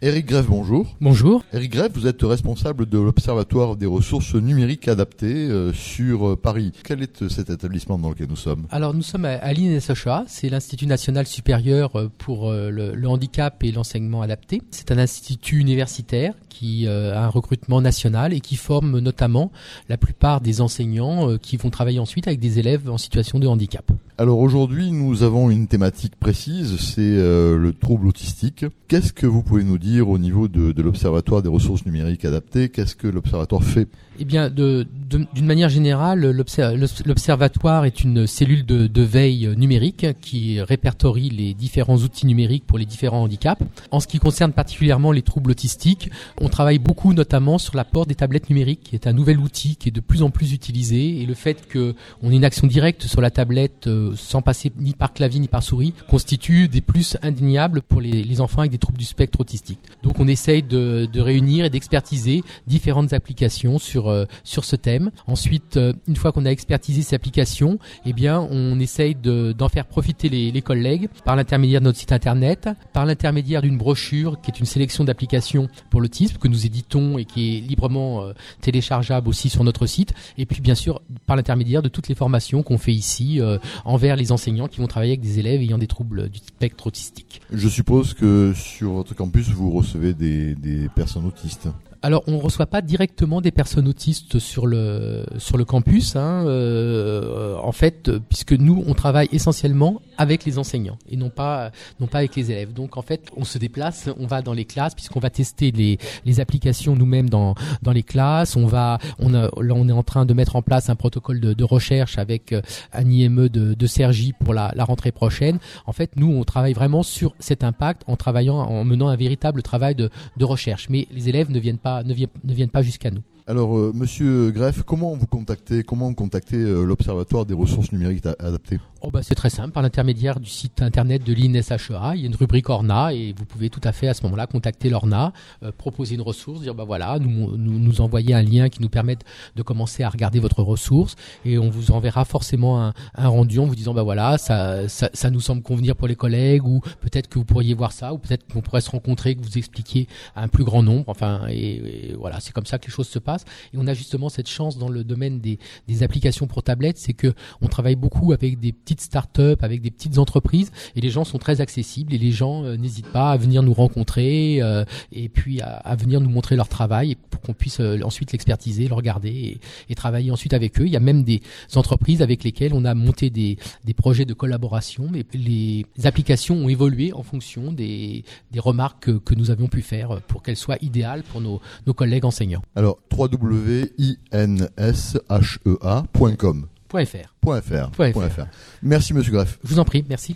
Éric Greff, bonjour. Bonjour. Éric Greff, vous êtes responsable de l'Observatoire des ressources numériques adaptées euh, sur euh, Paris. Quel est euh, cet établissement dans lequel nous sommes? Alors nous sommes à, à l'INSHA, c'est l'Institut national supérieur pour le, le handicap et l'enseignement adapté. C'est un institut universitaire qui a un recrutement national et qui forme notamment la plupart des enseignants qui vont travailler ensuite avec des élèves en situation de handicap. Alors aujourd'hui, nous avons une thématique précise, c'est le trouble autistique. Qu'est-ce que vous pouvez nous dire au niveau de, l'Observatoire des ressources numériques adaptées? Qu'est-ce que l'Observatoire fait? Eh bien, d'une manière générale, l'Observatoire est une cellule de, de, veille numérique qui répertorie les différents outils numériques pour les différents handicaps. En ce qui concerne particulièrement les troubles autistiques, on travaille beaucoup notamment sur l'apport des tablettes numériques, qui est un nouvel outil qui est de plus en plus utilisé, et le fait qu'on ait une action directe sur la tablette euh, sans passer ni par clavier ni par souris constitue des plus indéniables pour les, enfants avec des troubles du spectre autistique. Donc on essaye de, réunir et d'expertiser différentes applications sur euh, sur ce thème. Ensuite, euh, une fois qu'on a expertisé ces applications, eh bien on essaye d'en faire profiter les, les collègues par l'intermédiaire de notre site internet, par l'intermédiaire d'une brochure qui est une sélection d'applications pour l'autisme que nous éditons et qui est librement euh, téléchargeable aussi sur notre site, et puis bien sûr par l'intermédiaire de toutes les formations qu'on fait ici envers les enseignants qui vont travailler avec des élèves ayant des troubles du spectre autistique. Je suppose que sur votre campus, vous recevez des, des personnes autistes alors, on ne reçoit pas directement des personnes autistes sur le sur le campus, hein, euh, en fait, puisque nous, on travaille essentiellement avec les enseignants et non pas non pas avec les élèves. Donc, en fait, on se déplace, on va dans les classes, puisqu'on va tester les les applications nous-mêmes dans dans les classes. On va, on a, là, on est en train de mettre en place un protocole de, de recherche avec euh, un IME de, de Sergi pour la, rentrée prochaine. En fait, nous, on travaille vraiment sur cet impact en travaillant, en menant un véritable travail de recherche. Mais les élèves ne viennent pas ne viennent pas jusqu'à nous. Alors, euh, Monsieur Greff, comment vous contactez, comment contacter euh, l'Observatoire des ressources numériques adaptées? Oh bah c'est très simple, par l'intermédiaire du site internet de l'INSHEA, il y a une rubrique Orna et vous pouvez tout à fait à ce moment-là contacter l'Orna, euh, proposer une ressource, dire bah voilà, nous, nous, envoyer un lien qui nous permette de commencer à regarder votre ressource et on vous enverra forcément un, rendu en vous disant bah voilà, ça, nous semble convenir pour les collègues ou peut-être que vous pourriez voir ça ou peut-être qu'on pourrait se rencontrer, que vous expliquiez à un plus grand nombre, enfin et voilà, c'est comme ça que les choses se passent et on a justement cette chance dans le domaine des, des applications pour tablettes, c'est que on travaille beaucoup avec des petites start-up, avec des petites entreprises, et les gens sont très accessibles et les gens euh, n'hésitent pas à venir nous rencontrer euh, et puis à, à, venir nous montrer leur travail pour qu'on puisse euh, ensuite l'expertiser, le regarder et, et, travailler ensuite avec eux. Il y a même des entreprises avec lesquelles on a monté des, des projets de collaboration, mais les applications ont évolué en fonction des, des remarques que, que, nous avions pu faire pour qu'elles soient idéales pour nos, nos collègues enseignants. Alors, www.inshea.com .fr. .fr. .fr. Merci Monsieur Greff. Je vous en prie, merci.